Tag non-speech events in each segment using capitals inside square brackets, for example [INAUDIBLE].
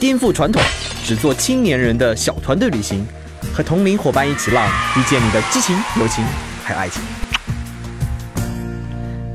颠覆传统，只做青年人的小团队旅行。和同龄伙伴一起浪，遇见你的激情、友情，还有爱情。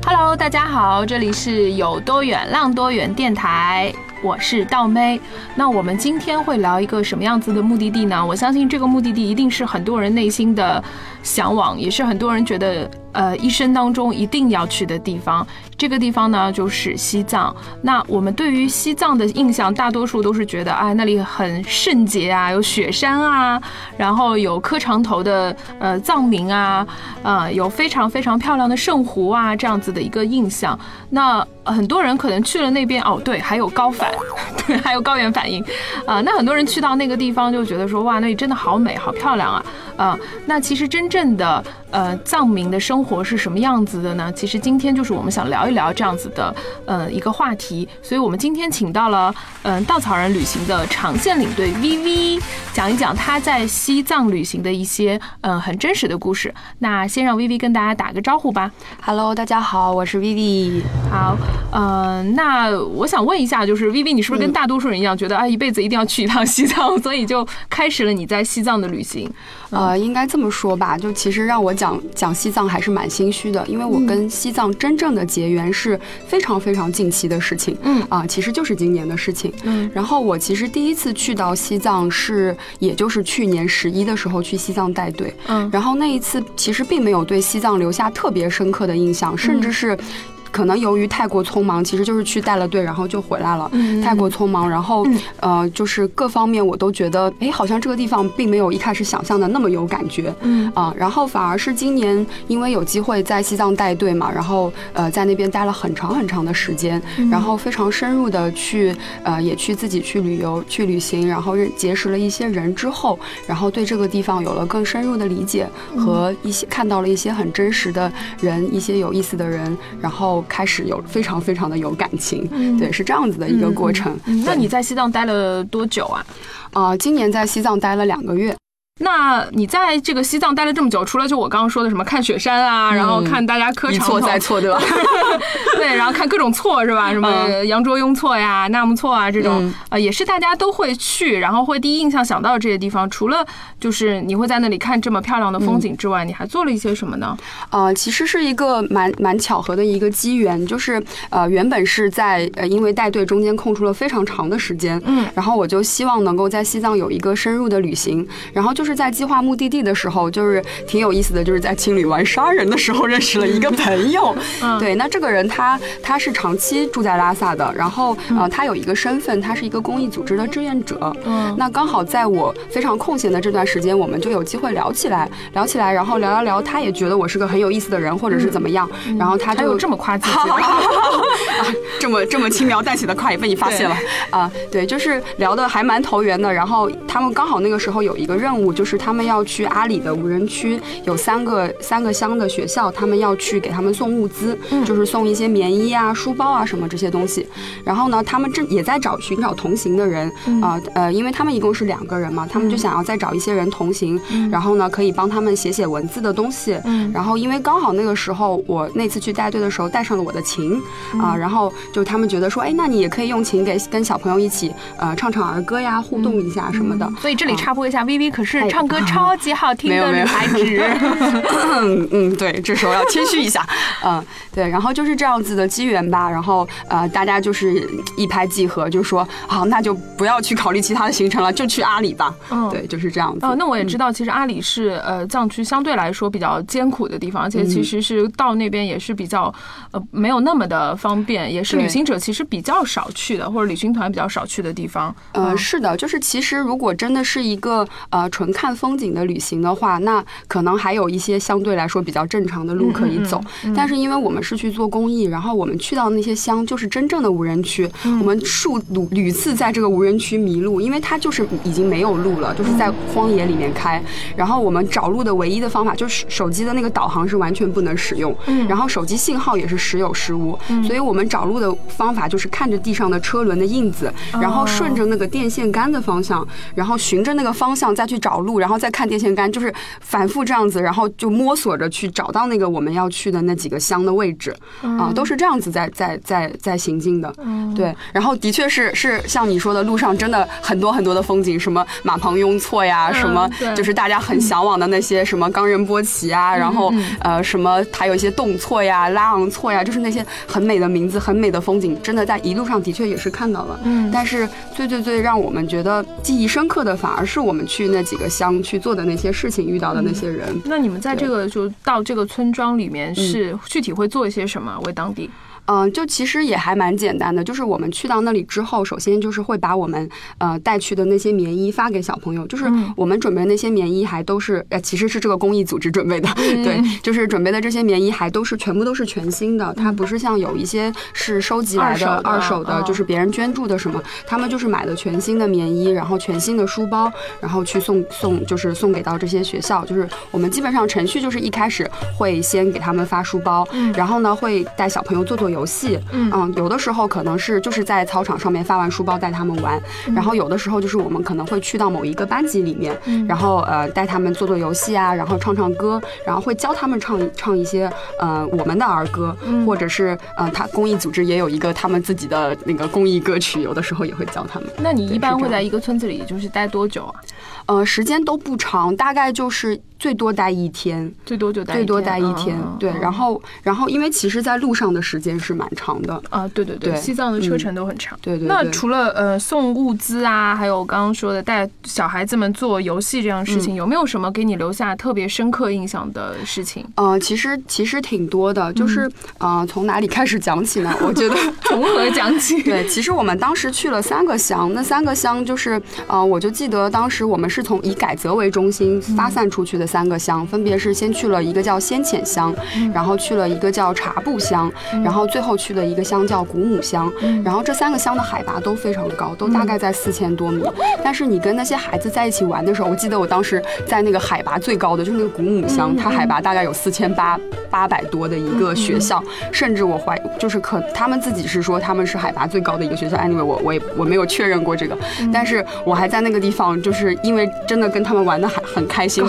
Hello，大家好，这里是有多远浪多远电台，我是道妹。那我们今天会聊一个什么样子的目的地呢？我相信这个目的地一定是很多人内心的向往，也是很多人觉得。呃，一生当中一定要去的地方，这个地方呢就是西藏。那我们对于西藏的印象，大多数都是觉得，哎，那里很圣洁啊，有雪山啊，然后有磕长头的呃藏民啊，呃，有非常非常漂亮的圣湖啊，这样子的一个印象。那很多人可能去了那边，哦，对，还有高反，对，[LAUGHS] 还有高原反应，啊，那很多人去到那个地方就觉得说，哇，那里真的好美，好漂亮啊，啊，那其实真正镇的呃藏民的生活是什么样子的呢？其实今天就是我们想聊一聊这样子的，呃，一个话题。所以我们今天请到了，嗯，稻草人旅行的长线领队 V V，讲一讲他在西藏旅行的一些，嗯，很真实的故事。那先让 V V 跟大家打个招呼吧。Hello，大家好，我是 V V。好，嗯，那我想问一下，就是 V V，你是不是跟大多数人一样，觉得啊，一辈子一定要去一趟西藏，所以就开始了你在西藏的旅行？呃，应该这么说吧，就其实让我讲讲讲西藏还是蛮心虚的，因为我跟西藏真正的结缘是非常非常近期的事情，嗯。啊，其实就是今年的事情，嗯，然后我其实第一次去到西藏是，也就是去年十一的时候去西藏带队，嗯，然后那一次其实并没有对西藏留下特别深刻的印象，甚至是。可能由于太过匆忙，其实就是去带了队，然后就回来了。太过匆忙，然后呃，就是各方面我都觉得，哎，好像这个地方并没有一开始想象的那么有感觉。嗯啊，然后反而是今年因为有机会在西藏带队嘛，然后呃在那边待了很长很长的时间，然后非常深入的去呃也去自己去旅游去旅行，然后认结识了一些人之后，然后对这个地方有了更深入的理解和一些看到了一些很真实的人，一些有意思的人，然后。开始有非常非常的有感情，对，是这样子的一个过程。那你在西藏待了多久啊？啊，今年在西藏待了两个月。那你在这个西藏待了这么久，除了就我刚刚说的什么看雪山啊，然后看大家磕长错再错，对吧？[LAUGHS] 对，然后看各种错是吧？什么羊卓雍错呀、纳木错啊这种，呃，也是大家都会去，然后会第一印象想到这些地方。除了就是你会在那里看这么漂亮的风景之外，你还做了一些什么呢？呃，其实是一个蛮蛮巧合的一个机缘，就是呃，原本是在呃，因为带队中间空出了非常长的时间，嗯，然后我就希望能够在西藏有一个深入的旅行，然后就。是在计划目的地的时候，就是挺有意思的，就是在清理完杀人的时候认识了一个朋友。[LAUGHS] 对，那这个人他他是长期住在拉萨的，然后呃他有一个身份，他是一个公益组织的志愿者。嗯，那刚好在我非常空闲的这段时间，我们就有机会聊起来，聊起来，然后聊聊聊，他也觉得我是个很有意思的人，或者是怎么样，然后他就这么夸自己，[LAUGHS] 这么这么轻描淡写的夸也被你发现了啊？对，就是聊的还蛮投缘的，然后他们刚好那个时候有一个任务。就是他们要去阿里的无人区，有三个三个乡的学校，他们要去给他们送物资，就是送一些棉衣啊、书包啊什么这些东西。然后呢，他们正也在找寻找同行的人啊，呃，因为他们一共是两个人嘛，他们就想要再找一些人同行，然后呢可以帮他们写写文字的东西。然后因为刚好那个时候我那次去带队的时候带上了我的琴啊，然后就他们觉得说，哎，那你也可以用琴给跟小朋友一起呃唱唱儿歌呀，互动一下什么的。所以这里插播一下，V V 可是。唱歌超级好听的女孩子，[LAUGHS] 嗯，对，这时候要谦虚一下，嗯，对，然后就是这样子的机缘吧，然后呃，大家就是一拍即合，就说好，那就不要去考虑其他的行程了，就去阿里吧，嗯，对，就是这样子。哦，那我也知道，其实阿里是呃藏区相对来说比较艰苦的地方，而且其实是到那边也是比较呃没有那么的方便，也是旅行者其实比较少去的，或者旅行团比较少去的地方。呃，是的，就是其实如果真的是一个呃纯。看风景的旅行的话，那可能还有一些相对来说比较正常的路可以走。但是因为我们是去做公益，然后我们去到那些乡，就是真正的无人区，我们数屡屡次在这个无人区迷路，因为它就是已经没有路了，就是在荒野里面开。然后我们找路的唯一的方法就是手机的那个导航是完全不能使用，然后手机信号也是时有时无，所以我们找路的方法就是看着地上的车轮的印子，然后顺着那个电线杆的方向，然后循着那个方向再去找路，然后再看电线杆，就是反复这样子，然后就摸索着去找到那个我们要去的那几个乡的位置，啊，都是这样子在在在在行进的，对，然后的确是是像你说的，路上真的很多很多的风景，什么马旁雍错呀，什么就。是大家很向往的那些什么冈仁波齐啊，然后呃什么还有一些洞错呀、拉昂错呀，就是那些很美的名字、很美的风景，真的在一路上的确也是看到了，嗯，但是最最最让我们觉得记忆深刻的，反而是我们去那几个乡去做的那些事情，遇到的那些人。那你们在这个就到这个村庄里面是具体会做一些什么？为当地？嗯，就其实也还蛮简单的，就是我们去到那里之后，首先就是会把我们呃带去的那些棉衣发给小朋友，就是我们准备那些棉衣还都是呃其实是这个公益组织准备的，[LAUGHS] 对，就是准备的这些棉衣还都是全部都是全新的，它不是像有一些是收集来的二手的，就是别人捐助的什么，他们就是买的全新的棉衣，然后全新的书包，然后去送送就是送给到这些学校，就是我们基本上程序就是一开始会先给他们发书包，然后呢会带小朋友做做。游戏，嗯，有的时候可能是就是在操场上面发完书包带他们玩，然后有的时候就是我们可能会去到某一个班级里面，然后呃带他们做做游戏啊，然后唱唱歌，然后会教他们唱唱一些呃我们的儿歌，或者是呃他公益组织也有一个他们自己的那个公益歌曲，有的时候也会教他们。那你一般会在一个村子里就是待多久啊？呃，时间都不长，大概就是最多待一天，最多就待最多待一天。对，然后然后因为其实，在路上的时间是蛮长的啊。对对对，西藏的车程都很长。对对。那除了呃送物资啊，还有刚刚说的带小孩子们做游戏这样事情，有没有什么给你留下特别深刻印象的事情？呃，其实其实挺多的，就是呃从哪里开始讲起呢？[LAUGHS] 我觉得从何讲起？[LAUGHS] 对，其实我们当时去了三个乡，那三个乡就是呃，我就记得当时我们是。是从以改则为中心发散出去的三个乡，分别是先去了一个叫先遣乡，然后去了一个叫茶布乡，然后最后去的一个乡叫古母乡。然后这三个乡的海拔都非常高，都大概在四千多米。但是你跟那些孩子在一起玩的时候，我记得我当时在那个海拔最高的，就是那个古母乡，它海拔大概有四千八八百多的一个学校，甚至我怀就是可他们自己是说他们是海拔最高的一个学校。Anyway，我我也我没有确认过这个，但是我还在那个地方，就是因为。真的跟他们玩的还很开心，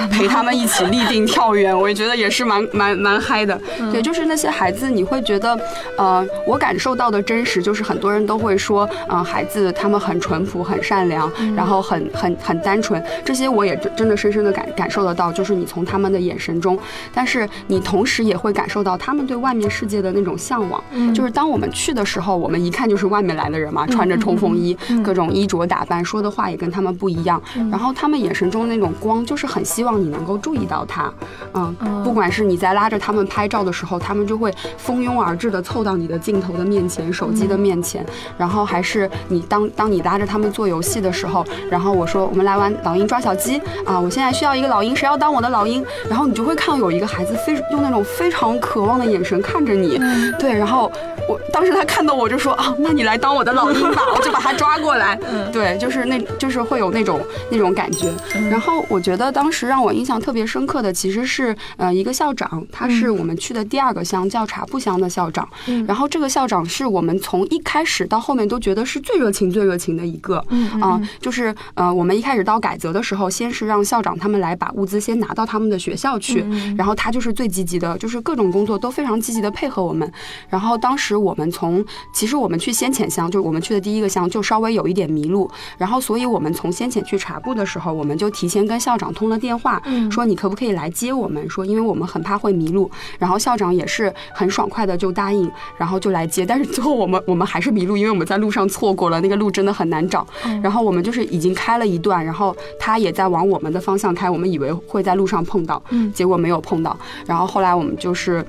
[LAUGHS] 陪他们一起立定跳远，我也觉得也是蛮 [LAUGHS] 蛮蛮嗨的。对，就是那些孩子，你会觉得，呃，我感受到的真实，就是很多人都会说，嗯，孩子他们很淳朴、很善良，然后很很很单纯，这些我也真真的深深的感感受得到，就是你从他们的眼神中，但是你同时也会感受到他们对外面世界的那种向往。就是当我们去的时候，我们一看就是外面来的人嘛，穿着冲锋衣，各种衣着打扮，说的话也跟他们不一样。然后他们眼神中那种光，就是很希望你能够注意到他，嗯，不管是你在拉着他们拍照的时候，他们就会蜂拥而至的凑到你的镜头的面前、手机的面前，然后还是你当当你拉着他们做游戏的时候，然后我说我们来玩老鹰抓小鸡啊，我现在需要一个老鹰，谁要当我的老鹰？然后你就会看到有一个孩子非用那种非常渴望的眼神看着你，对，然后我当时他看到我就说啊，那你来当我的老鹰吧，我就把他抓过来，对，就是那就是会有那种那。种感觉，然后我觉得当时让我印象特别深刻的，其实是呃一个校长，他是我们去的第二个乡叫茶布乡的校长。然后这个校长是我们从一开始到后面都觉得是最热情、最热情的一个。嗯，啊就是呃我们一开始到改革的时候，先是让校长他们来把物资先拿到他们的学校去，然后他就是最积极的，就是各种工作都非常积极的配合我们。然后当时我们从其实我们去先遣乡，就是我们去的第一个乡，就稍微有一点迷路，然后所以我们从先遣去茶布。的时候，我们就提前跟校长通了电话，说你可不可以来接我们？说因为我们很怕会迷路，然后校长也是很爽快的就答应，然后就来接。但是最后我们我们还是迷路，因为我们在路上错过了那个路，真的很难找。然后我们就是已经开了一段，然后他也在往我们的方向开，我们以为会在路上碰到，结果没有碰到。然后后来我们就是。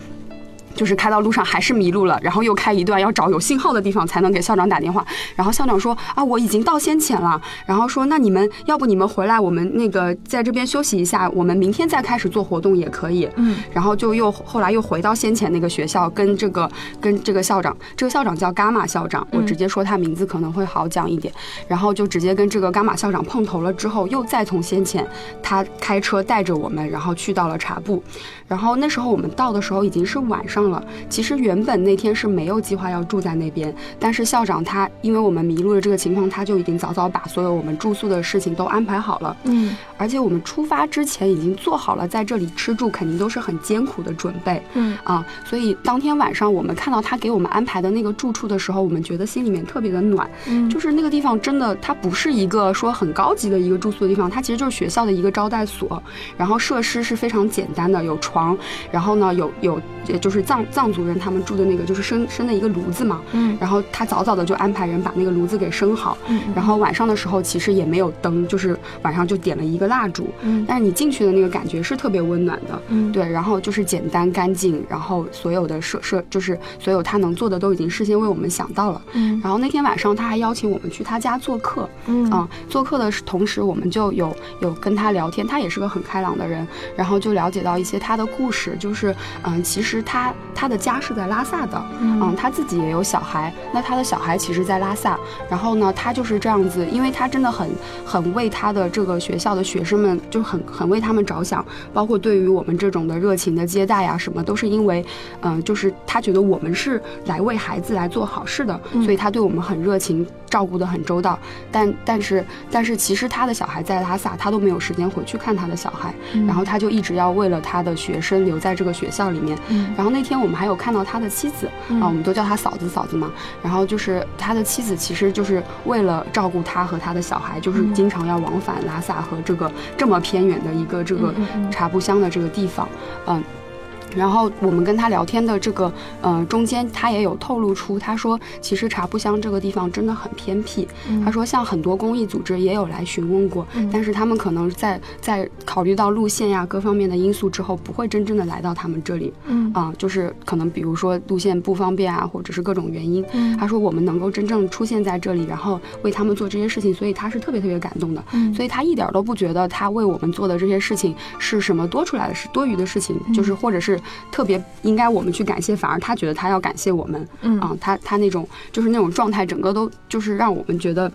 就是开到路上还是迷路了，然后又开一段要找有信号的地方才能给校长打电话。然后校长说啊，我已经到先遣了。然后说那你们要不你们回来，我们那个在这边休息一下，我们明天再开始做活动也可以。嗯。然后就又后来又回到先遣那个学校，跟这个跟这个校长，这个校长叫伽马校长，我直接说他名字可能会好讲一点。然后就直接跟这个伽马校长碰头了之后，又再从先遣他开车带着我们，然后去到了茶布。然后那时候我们到的时候已经是晚上了。其实原本那天是没有计划要住在那边，但是校长他因为我们迷路的这个情况，他就已经早早把所有我们住宿的事情都安排好了。嗯，而且我们出发之前已经做好了在这里吃住肯定都是很艰苦的准备。嗯啊，所以当天晚上我们看到他给我们安排的那个住处的时候，我们觉得心里面特别的暖。嗯，就是那个地方真的，它不是一个说很高级的一个住宿的地方，它其实就是学校的一个招待所，然后设施是非常简单的，有床。然后呢，有有，就是藏藏族人他们住的那个，就是生生的一个炉子嘛。嗯。然后他早早的就安排人把那个炉子给生好。嗯。然后晚上的时候其实也没有灯，就是晚上就点了一个蜡烛。嗯。但是你进去的那个感觉是特别温暖的。嗯。对，然后就是简单干净，然后所有的设设就是所有他能做的都已经事先为我们想到了。嗯。然后那天晚上他还邀请我们去他家做客。嗯。啊，做客的同时我们就有有跟他聊天，他也是个很开朗的人，然后就了解到一些他的。故事就是，嗯，其实他他的家是在拉萨的，嗯，他自己也有小孩，那他的小孩其实，在拉萨，然后呢，他就是这样子，因为他真的很很为他的这个学校的学生们，就很很为他们着想，包括对于我们这种的热情的接待呀，什么都是因为，嗯，就是他觉得我们是来为孩子来做好事的，所以他对我们很热情，照顾得很周到。但但是但是，其实他的小孩在拉萨，他都没有时间回去看他的小孩，然后他就一直要为了他的学。生留在这个学校里面，然后那天我们还有看到他的妻子啊，我们都叫他嫂子嫂子嘛。然后就是他的妻子，其实就是为了照顾他和他的小孩，就是经常要往返拉萨和这个这么偏远的一个这个茶布乡的这个地方，嗯。然后我们跟他聊天的这个，呃，中间他也有透露出，他说其实茶布乡这个地方真的很偏僻。他说像很多公益组织也有来询问过，但是他们可能在在考虑到路线呀各方面的因素之后，不会真正的来到他们这里。嗯，啊，就是可能比如说路线不方便啊，或者是各种原因。他说我们能够真正出现在这里，然后为他们做这些事情，所以他是特别特别感动的。嗯，所以他一点都不觉得他为我们做的这些事情是什么多出来的是多余的事情，就是或者是。特别应该我们去感谢，反而他觉得他要感谢我们，嗯啊，他他那种就是那种状态，整个都就是让我们觉得。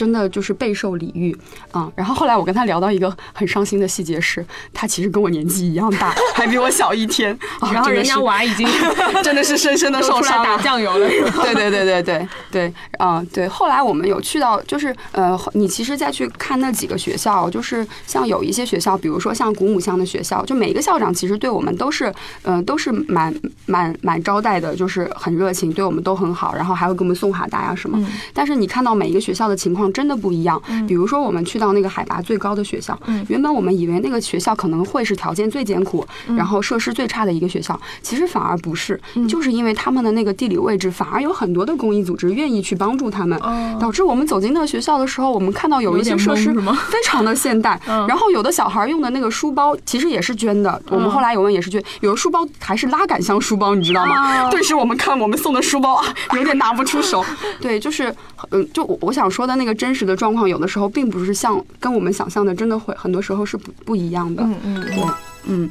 真的就是备受礼遇啊！然后后来我跟他聊到一个很伤心的细节是，他其实跟我年纪一样大，[LAUGHS] 还比我小一天。然后人家娃已经 [LAUGHS] 真的是深深的受伤打酱油了。[LAUGHS] 对对对对对对，啊对。后来我们有去到，就是呃，你其实再去看那几个学校，就是像有一些学校，比如说像古姆乡的学校，就每一个校长其实对我们都是，嗯，都是蛮蛮蛮招待的，就是很热情，对我们都很好，然后还会给我们送哈达呀什么。但是你看到每一个学校的情况。真的不一样。比如说，我们去到那个海拔最高的学校，原本我们以为那个学校可能会是条件最艰苦，然后设施最差的一个学校，其实反而不是。就是因为他们的那个地理位置，反而有很多的公益组织愿意去帮助他们，导致我们走进那个学校的时候，我们看到有一些设施非常的现代。然后有的小孩用的那个书包其实也是捐的，我们后来有问也是捐，有的书包还是拉杆箱书包，你知道吗？[LAUGHS] 顿时我们看我们送的书包啊，有点拿不出手。对，就是嗯，就我我想说的那个。真实的状况有的时候并不是像跟我们想象的，真的会很多时候是不不一样的。嗯嗯，对，嗯。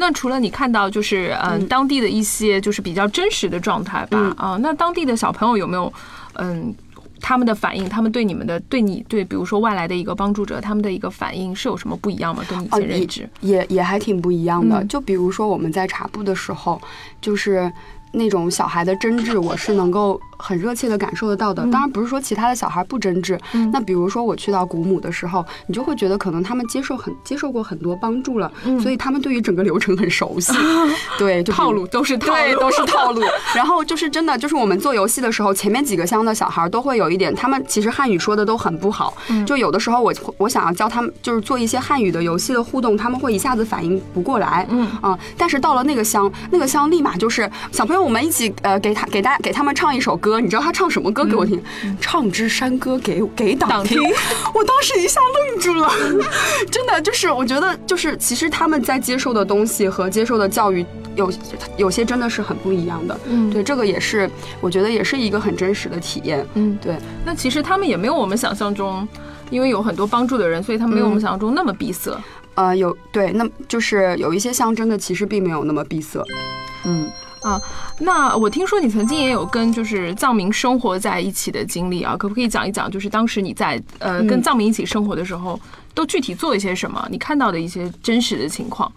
那除了你看到就是嗯当地的一些就是比较真实的状态吧啊，那当地的小朋友有没有嗯他们的反应？他们对你们的对你对比如说外来的一个帮助者，他们的一个反应是有什么不一样吗？跟你的认知也也还挺不一样的。就比如说我们在查布的时候，就是那种小孩的真挚，我是能够。很热切的感受得到的，当然不是说其他的小孩不真挚。那比如说我去到古姆的时候，你就会觉得可能他们接受很接受过很多帮助了，所以他们对于整个流程很熟悉。[LAUGHS] 对，套路都是套路，都是套路。[LAUGHS] 然后就是真的，就是我们做游戏的时候，前面几个箱的小孩都会有一点，他们其实汉语说的都很不好。就有的时候我我想要教他们，就是做一些汉语的游戏的互动，他们会一下子反应不过来。嗯啊，但是到了那个箱，那个箱立马就是小朋友。我们一起呃给他给大给他们唱一首歌，你知道他唱什么歌给我听？唱支山歌给给党听。[LAUGHS] 我当时一下愣住了，[LAUGHS] 真的就是我觉得就是其实他们在接受的东西和接受的教育有有些真的是很不一样的。嗯，对，这个也是我觉得也是一个很真实的体验。嗯，对。那其实他们也没有我们想象中，因为有很多帮助的人，所以他们没有我们想象中那么闭塞。呃，有对，那就是有一些象征的，其实并没有那么闭塞。嗯啊，那我听说你曾经也有跟就是藏民生活在一起的经历啊，可不可以讲一讲？就是当时你在呃跟藏民一起生活的时候，都具体做一些什么？你看到的一些真实的情况。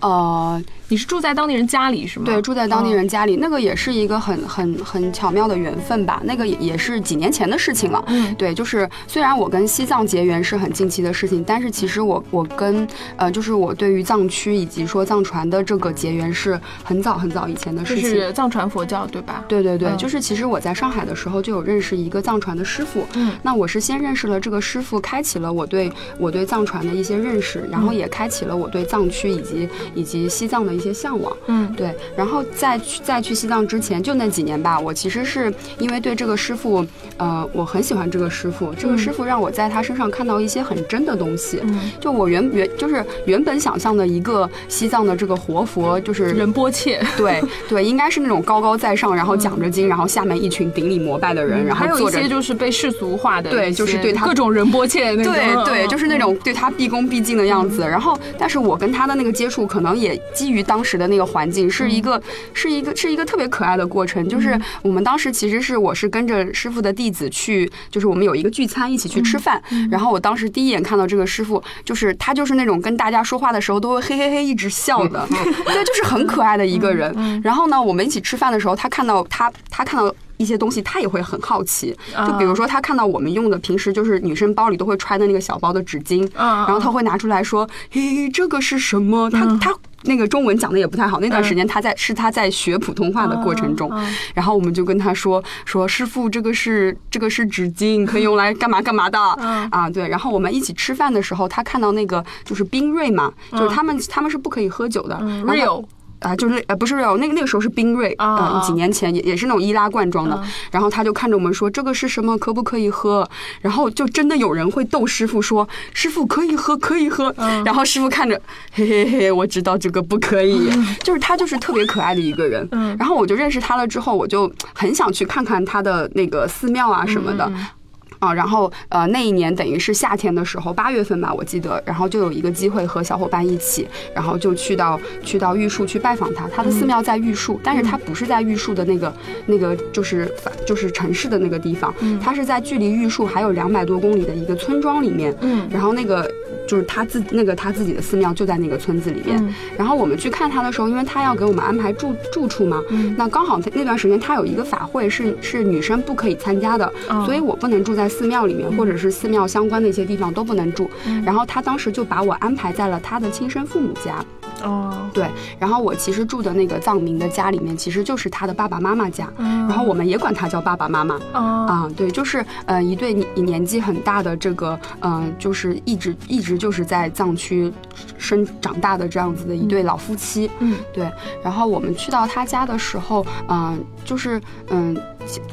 呃，你是住在当地人家里是吗？对，住在当地人家里，那个也是一个很很很巧妙的缘分吧。那个也也是几年前的事情了。嗯，对，就是虽然我跟西藏结缘是很近期的事情，但是其实我我跟呃，就是我对于藏区以及说藏传的这个结缘是很早很早以前的事情。是藏传佛教对吧？对对对，就是其实我在上海的时候就有认识一个藏传的师傅。嗯，那我是先认识了这个师傅，开启了我对我对藏传的一些认识，然后也开启了我对藏区以及。以及西藏的一些向往，嗯，对，然后在去在去西藏之前，就那几年吧，我其实是因为对这个师傅，呃，我很喜欢这个师傅，这个师傅让我在他身上看到一些很真的东西，就我原原就是原本想象的一个西藏的这个活佛，就是仁波切，对 [LAUGHS] 对，应该是那种高高在上，然后讲着经，然后下面一群顶礼膜拜的人，然后还有一些就是被世俗化的，对，就是对他各种仁波切那种，对对，就是那种对他毕恭毕敬的样子，然后，但是我跟他的那个接触可。可能也基于当时的那个环境，是一个是一个是一个特别可爱的过程。就是我们当时其实是我是跟着师傅的弟子去，就是我们有一个聚餐，一起去吃饭。然后我当时第一眼看到这个师傅，就是他就是那种跟大家说话的时候都会嘿嘿嘿一直笑的，[LAUGHS] 对，就是很可爱的一个人。然后呢，我们一起吃饭的时候，他看到他他看到。一些东西他也会很好奇，就比如说他看到我们用的平时就是女生包里都会揣的那个小包的纸巾，然后他会拿出来说：“嘿，这个是什么？”他他那个中文讲的也不太好，那段时间他在是他在学普通话的过程中，然后我们就跟他说说师傅，这个是这个是纸巾，可以用来干嘛干嘛的。啊？对，然后我们一起吃饭的时候，他看到那个就是冰锐嘛，就是他们他们是不可以喝酒的，real。啊，就是呃，不是有那个那个时候是冰锐啊，几年前也也是那种易拉罐装的。然后他就看着我们说：“这个是什么？可不可以喝？”然后就真的有人会逗师傅说：“师傅可以喝，可以喝。”然后师傅看着，嘿嘿嘿，我知道这个不可以。就是他就是特别可爱的一个人。然后我就认识他了之后，我就很想去看看他的那个寺庙啊什么的。啊，然后呃，那一年等于是夏天的时候，八月份吧，我记得，然后就有一个机会和小伙伴一起，然后就去到去到玉树去拜访他，他的寺庙在玉树，但是他不是在玉树的那个那个就是就是城市的那个地方，他是在距离玉树还有两百多公里的一个村庄里面，嗯，然后那个就是他自那个他自己的寺庙就在那个村子里面，然后我们去看他的时候，因为他要给我们安排住住处嘛，那刚好那段时间他有一个法会是是女生不可以参加的，所以我不能住在。寺庙里面，或者是寺庙相关的一些地方都不能住。然后他当时就把我安排在了他的亲生父母家。哦，对。然后我其实住的那个藏民的家里面，其实就是他的爸爸妈妈家。然后我们也管他叫爸爸妈妈。啊，对，就是呃一对年年纪很大的这个，嗯，就是一直一直就是在藏区生长大的这样子的一对老夫妻。嗯，对。然后我们去到他家的时候，嗯，就是嗯。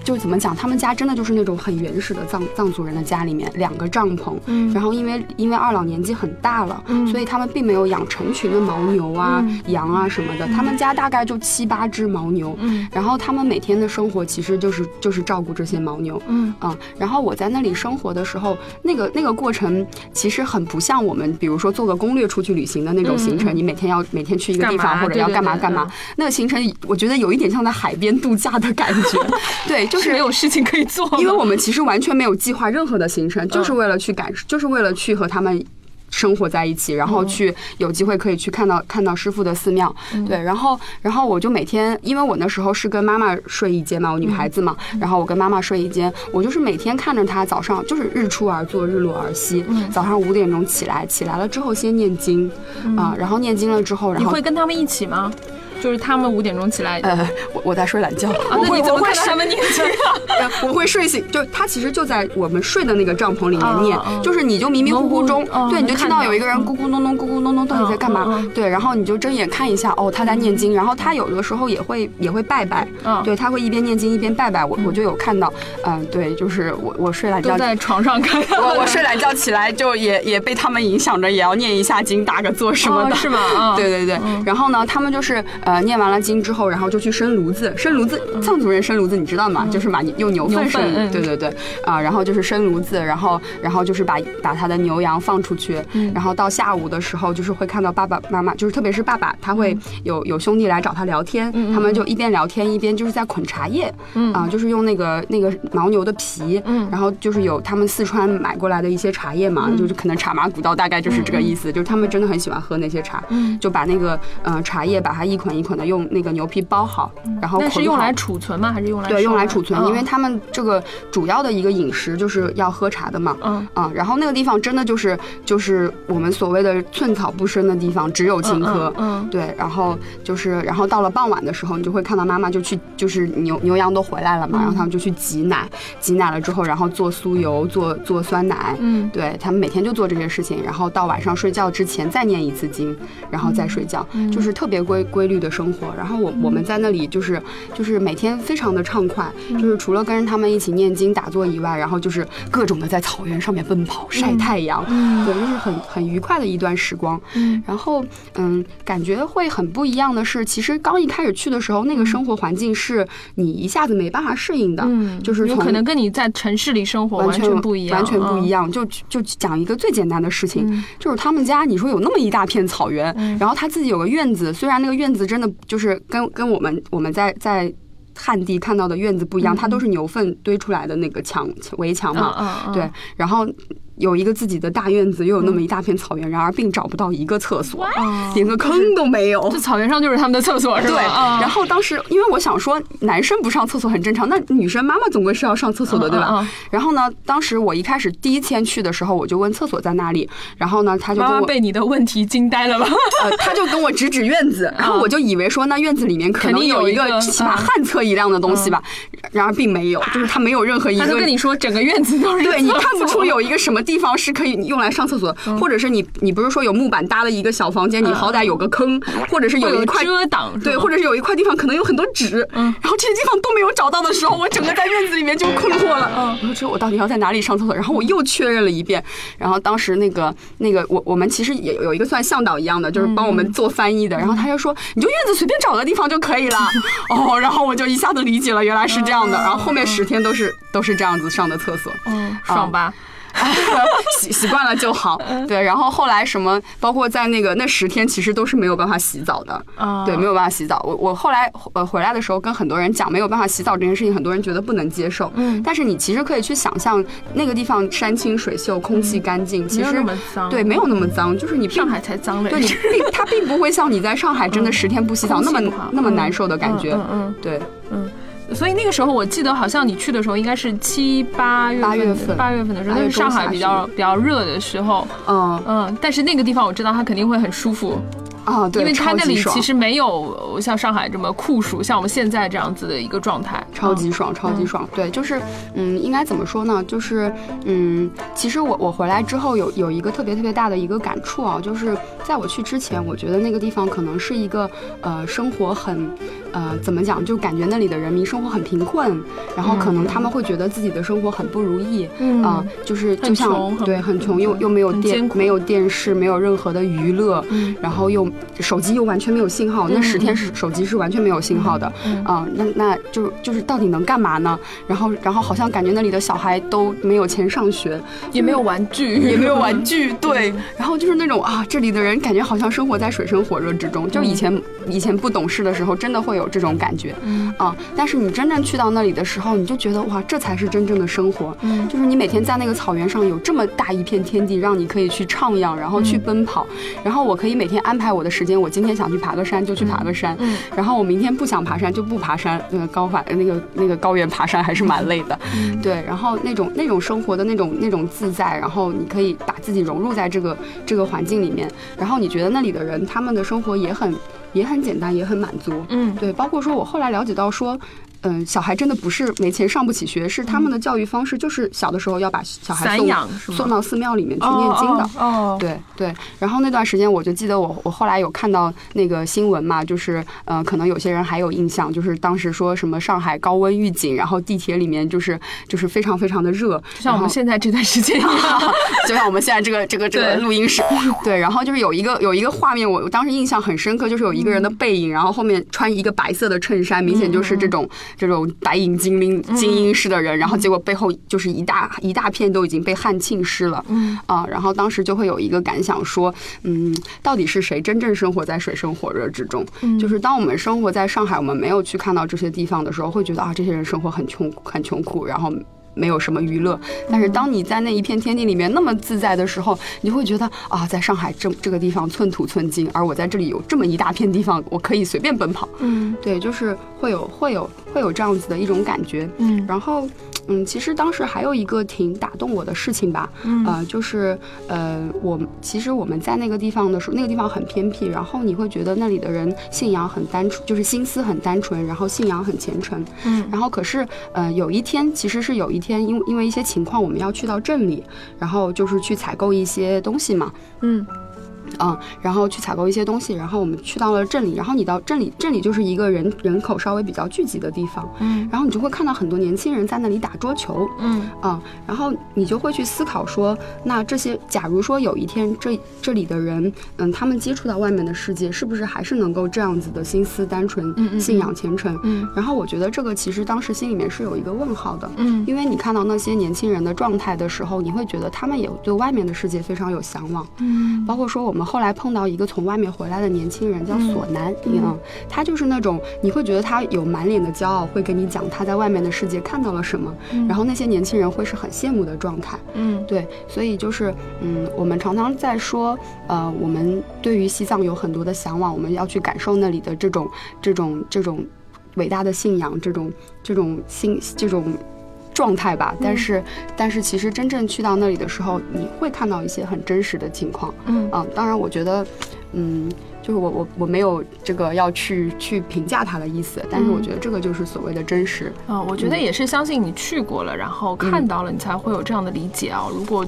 就怎么讲，他们家真的就是那种很原始的藏藏族人的家里面，两个帐篷。嗯，然后因为因为二老年纪很大了，所以他们并没有养成群的牦牛啊、羊啊什么的。他们家大概就七八只牦牛。嗯，然后他们每天的生活其实就是就是照顾这些牦牛。嗯嗯，然后我在那里生活的时候，那个那个过程其实很不像我们，比如说做个攻略出去旅行的那种行程，你每天要每天去一个地方或者要干嘛干嘛。那个行程我觉得有一点像在海边度假的感觉。[LAUGHS] 对，就是没有事情可以做，因为我们其实完全没有计划任何的行程，就是为了去感，就是为了去和他们生活在一起，然后去有机会可以去看到看到师傅的寺庙。对，然后然后我就每天，因为我那时候是跟妈妈睡一间嘛，我女孩子嘛，然后我跟妈妈睡一间，我就是每天看着她早上就是日出而作，日落而息，早上五点钟起来，起来了之后先念经啊，然后念经了之后，然后你会跟他们一起吗？就是他们五点钟起来，呃，我我在睡懒觉，那你怎么看他们念经啊？[LAUGHS] 我会睡醒，就他其实就在我们睡的那个帐篷里面念，就是你就迷迷糊糊中，对，你就听到有一个人咕咕咚咚咕咕咚咚，到底在干嘛？对，然后你就睁眼看一下，哦，他在念经，然后他有的时候也会也会拜拜，对，他会一边念经一边拜拜，我我就有看到，嗯，对，就是我我睡懒觉在床上看，我我睡懒觉起来就也也被他们影响着，也要念一下经，打个坐什么的，是吗？对对对，然后呢，他们就是呃念完了经之后，然后就去生炉子，生炉子，藏族人生炉子，你知道吗？就是把，用牛粪生，对对对，啊，然后就是生炉子，然后然后就是把把他的牛羊放出去，然后到下午的时候，就是会看到爸爸妈妈，就是特别是爸爸，他会有有兄弟来找他聊天，他们就一边聊天一边就是在捆茶叶，啊，就是用那个那个牦牛的皮，然后就是有他们四川买过来的一些茶叶嘛，就是可能茶马古道大概就是这个意思，就是他们真的很喜欢喝那些茶，就把那个嗯茶叶把它一捆一捆的用那个牛皮包好，然后那是用来储存吗？还是用来对用来储存？因为他们这个主要的一个饮食就是要喝茶的嘛，嗯。啊，然后那个地方真的就是就是我们所谓的寸草不生的地方，只有青稞，嗯对，然后就是然后到了傍晚的时候，你就会看到妈妈就去就是牛牛羊都回来了嘛，然后他们就去挤奶，挤奶了之后，然后做酥油，做做酸奶，嗯。对他们每天就做这些事情，然后到晚上睡觉之前再念一次经，然后再睡觉，就是特别规规律的生活。然后我我们在那里就是就是每天非常的畅快，就是除了跟着他们一起念经打坐以外，然后就是各种的在草原上面奔跑晒太阳，对，就是很很愉快的一段时光。嗯然后嗯，感觉会很不一样的是，其实刚一开始去的时候，那个生活环境是你一下子没办法适应的，嗯，就是有可能跟你在城市里生活完全不一样，完全不一样。就就讲一个最简单的事情，嗯就是他们家，你说有那么一大片草原，然后他自己有个院子，虽然那个院子真的就是跟跟我们我们在在。旱地看到的院子不一样，它都是牛粪堆出来的那个墙围墙嘛，对，然后有一个自己的大院子，又有那么一大片草原，然而并找不到一个厕所，连个坑都没有。这草原上就是他们的厕所，是吧？对，嗯然后当时因为我想说，男生不上厕所很正常，那女生妈妈总归是要上厕所的，对吧？然后呢，当时我一开始第一天去的时候，我就问厕所在哪里，然后呢，他就被你的问题惊呆了吧？呃，他就跟我指指院子，然后我就以为说那院子里面可肯定有一个个起码嗯旱厕一样的东西吧，然而并没有，就是他没有任何一个他就跟你说整个院子都是对你看不出有一个什么地方是可以用来上厕所，嗯或者是你你不是说有木板搭了一个小房间，你好歹有个坑，或者是有有一块遮挡，对，或者是有一块地方可能有很多纸，嗯然后这些地方都没有找到的时候，我整个在院子里面就困惑了。嗯我说这我到底要在哪里上厕所？然后我又确认了一遍，然后当时那个那个我我们其实也有一个算向导一样的，就是帮我们做翻译的，然后他就说你就院子随便找个地方就可以了。[LAUGHS] 哦，然后我就一下子理解了，原来是这样的。然后后面十天都是都是这样子上的厕所。嗯，爽吧？[LAUGHS] 习习惯了就好，对。然后后来什么，包括在那个那十天，其实都是没有办法洗澡的，啊对，没有办法洗澡。我我后来呃回来的时候，跟很多人讲没有办法洗澡这件事情，很多人觉得不能接受。嗯但是你其实可以去想象，那个地方山清水秀，空气干净，其实对，没有那么脏，就是你上海才脏嘞，对你并它并不会像你在上海真的十天不洗澡 [LAUGHS] 那么那么难受的感觉。嗯嗯对，嗯。所以那个时候，我记得好像你去的时候应该是七八月八月份八月份的时候，八月那是上海比较比较热的时候。嗯嗯，但是那个地方我知道它肯定会很舒服，啊，对，因为它那里其实没有像上海这么酷暑，像我们现在这样子的一个状态。超级爽，超级爽。对，就是，嗯，应该怎么说呢？就是，嗯，其实我我回来之后有有一个特别特别大的一个感触啊，就是在我去之前，我觉得那个地方可能是一个呃生活很，呃怎么讲，就感觉那里的人民生活很贫困，然后可能他们会觉得自己的生活很不如意，嗯。啊、就是就像很对很穷又又没有电没有电视没有任何的娱乐，嗯。然后又手机又完全没有信号，那嗯。十天是手机是完全没有信号的，嗯啊、那那就就是到底能干嘛呢？然后然后好像感觉那里的小孩都没有钱上学，也没有玩具，[LAUGHS] 也没有玩具，[LAUGHS] 对，然后就是那种啊，这里的人感觉好像生活在水深火热之中。就以前以前不懂事的时候，真的会有有这种感觉，嗯。啊，但是你真正去到那里的时候，你就觉得哇，这才是真正的生活，嗯，就是你每天在那个草原上有这么大一片天地，让你可以去徜徉，然后去奔跑，然后我可以每天安排我的时间，我今天想去爬个山就去爬个山，嗯，然后我明天不想爬山就不爬山，那个高反那个那个高原爬山还是蛮累的，对，然后那种那种生活的那种那种自在，然后你可以把自己融入在这个这个环境里面，然后你觉得那里的人他们的生活也很。也很简单，也很满足。嗯，对，包括说我后来了解到说。嗯，小孩真的不是没钱上不起学，是他们的教育方式就是小的时候要把小孩送送到寺庙里面去念经的。哦，对对。然后那段时间我就记得我我后来有看到那个新闻嘛，就是呃，可能有些人还有印象，就是当时说什么上海高温预警，然后地铁里面就是就是非常非常的热，就像我们现在这段时间一样，[LAUGHS] 就像我们现在这个这个这个录音室。对，然后就是有一个有一个画面，我我当时印象很深刻，就是有一个人的背影，然后后面穿一个白色的衬衫，明显就是这种。这种白银精英精英式的人，然后结果背后就是一大一大片都已经被汗浸湿了，嗯啊，然后当时就会有一个感想说，嗯，到底是谁真正生活在水深火热之中？就是当我们生活在上海，我们没有去看到这些地方的时候，会觉得啊，这些人生活很穷很穷苦，然后。没有什么娱乐，但是当你在那一片天地里面那么自在的时候，你会觉得啊，在上海这这个地方寸土寸金，而我在这里有这么一大片地方，我可以随便奔跑。嗯，对，就是会有会有会有这样子的一种感觉。嗯，然后。嗯，其实当时还有一个挺打动我的事情吧，呃，就是呃，我其实我们在那个地方的时候，那个地方很偏僻，然后你会觉得那里的人信仰很单纯，就是心思很单纯，然后信仰很虔诚，嗯，然后可是呃，有一天其实是有一天，因为因为一些情况，我们要去到镇里，然后就是去采购一些东西嘛，嗯。嗯，然后去采购一些东西，然后我们去到了镇里，然后你到镇里，镇里就是一个人人口稍微比较聚集的地方，嗯，然后你就会看到很多年轻人在那里打桌球，嗯，啊，然后你就会去思考说，那这些，假如说有一天这这里的人，嗯，他们接触到外面的世界，是不是还是能够这样子的心思单纯，信仰虔诚，嗯，然后我觉得这个其实当时心里面是有一个问号的，嗯，因为你看到那些年轻人的状态的时候，你会觉得他们也对外面的世界非常有向往，嗯，包括说我们。后来碰到一个从外面回来的年轻人，叫索南，嗯，他就是那种你会觉得他有满脸的骄傲，会跟你讲他在外面的世界看到了什么，然后那些年轻人会是很羡慕的状态，嗯，对，所以就是嗯，我们常常在说，呃，我们对于西藏有很多的向往，我们要去感受那里的这种这种这种伟大的信仰，这种这种信这种。状态吧，但是，但是其实真正去到那里的时候，你会看到一些很真实的情况。嗯啊，当然，我觉得，嗯，就是我我我没有这个要去去评价他的意思，但是我觉得这个就是所谓的真实。嗯，我觉得也是相信你去过了，然后看到了，你才会有这样的理解啊。如果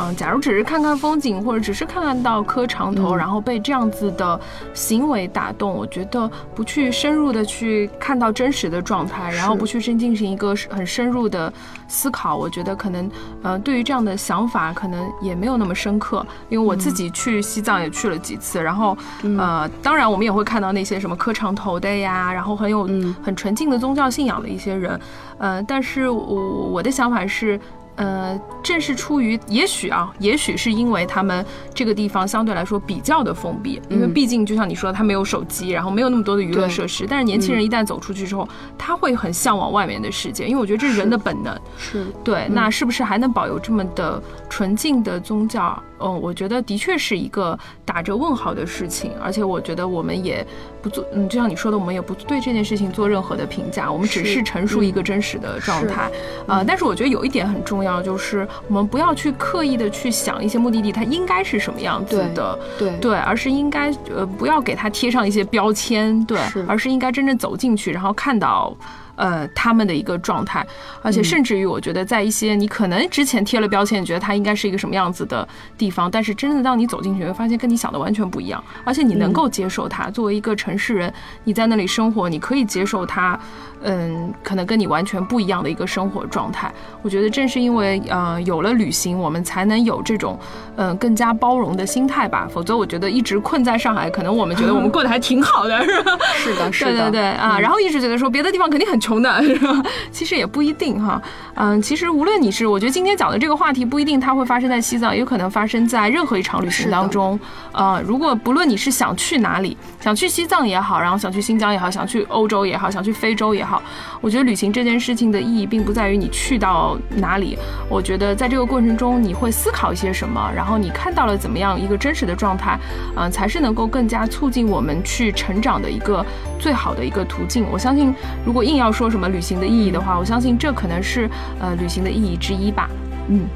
嗯，假如只是看看风景，或者只是看看到磕长头，然后被这样子的行为打动，我觉得不去深入的去看到真实的状态，然后不去深进行一个很深入的思考，我觉得可能，呃，对于这样的想法，可能也没有那么深刻。因为我自己去西藏也去了几次，然后，呃，当然我们也会看到那些什么磕长头的呀，然后很有很纯净的宗教信仰的一些人，呃，但是我我的想法是。呃，正是出于也许啊，也许是因为他们这个地方相对来说比较的封闭，因为毕竟就像你说，他没有手机，然后没有那么多的娱乐设施。但是年轻人一旦走出去之后，他会很向往外面的世界，因为我觉得这是人的本能。是对，那是不是还能保有这么的纯净的宗教？嗯，我觉得的确是一个打着问号的事情。而且我觉得我们也不做，嗯，就像你说的，我们也不对这件事情做任何的评价，我们只是陈述一个真实的状态。啊，但是我觉得有一点很重要。就是我们不要去刻意的去想一些目的地它应该是什么样子的，对对，而是应该呃不要给它贴上一些标签，对，而是应该真正走进去，然后看到。呃，他们的一个状态，而且甚至于，我觉得在一些你可能之前贴了标签，你觉得它应该是一个什么样子的地方，但是真的当你走进去，会发现跟你想的完全不一样，而且你能够接受它。作为一个城市人，你在那里生活，你可以接受它，嗯，可能跟你完全不一样的一个生活状态。我觉得正是因为呃有了旅行，我们才能有这种嗯更加包容的心态吧。否则，我觉得一直困在上海，可能我们觉得我们过得还挺好的，是吧？是的，是的，对对对啊，然后一直觉得说别的地方肯定很穷。穷的，是吧？[LAUGHS] 其实也不一定哈。嗯，其实无论你是，我觉得今天讲的这个话题不一定它会发生在西藏，也有可能发生在任何一场旅行当中。呃，如果不论你是想去哪里，想去西藏也好，然后想去新疆也好，想去欧洲也好，想去非洲也好，我觉得旅行这件事情的意义并不在于你去到哪里，我觉得在这个过程中你会思考一些什么，然后你看到了怎么样一个真实的状态，嗯，才是能够更加促进我们去成长的一个最好的一个途径。我相信，如果硬要说什么旅行的意义的话，我相信这可能是。呃，旅行的意义之一吧。嗯，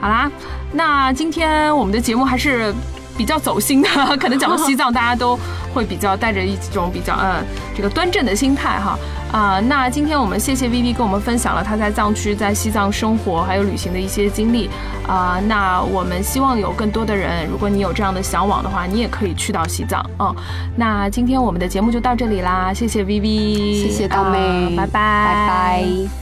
好啦，那今天我们的节目还是比较走心的，可能讲到西藏，大家都会比较带着一种比较嗯这个端正的心态哈。啊，那今天我们谢谢 Vivi 跟我们分享了他在藏区在西藏生活还有旅行的一些经历啊。那我们希望有更多的人，如果你有这样的向往的话，你也可以去到西藏嗯，那今天我们的节目就到这里啦，谢谢 Vivi，谢谢大妹，拜拜，拜拜。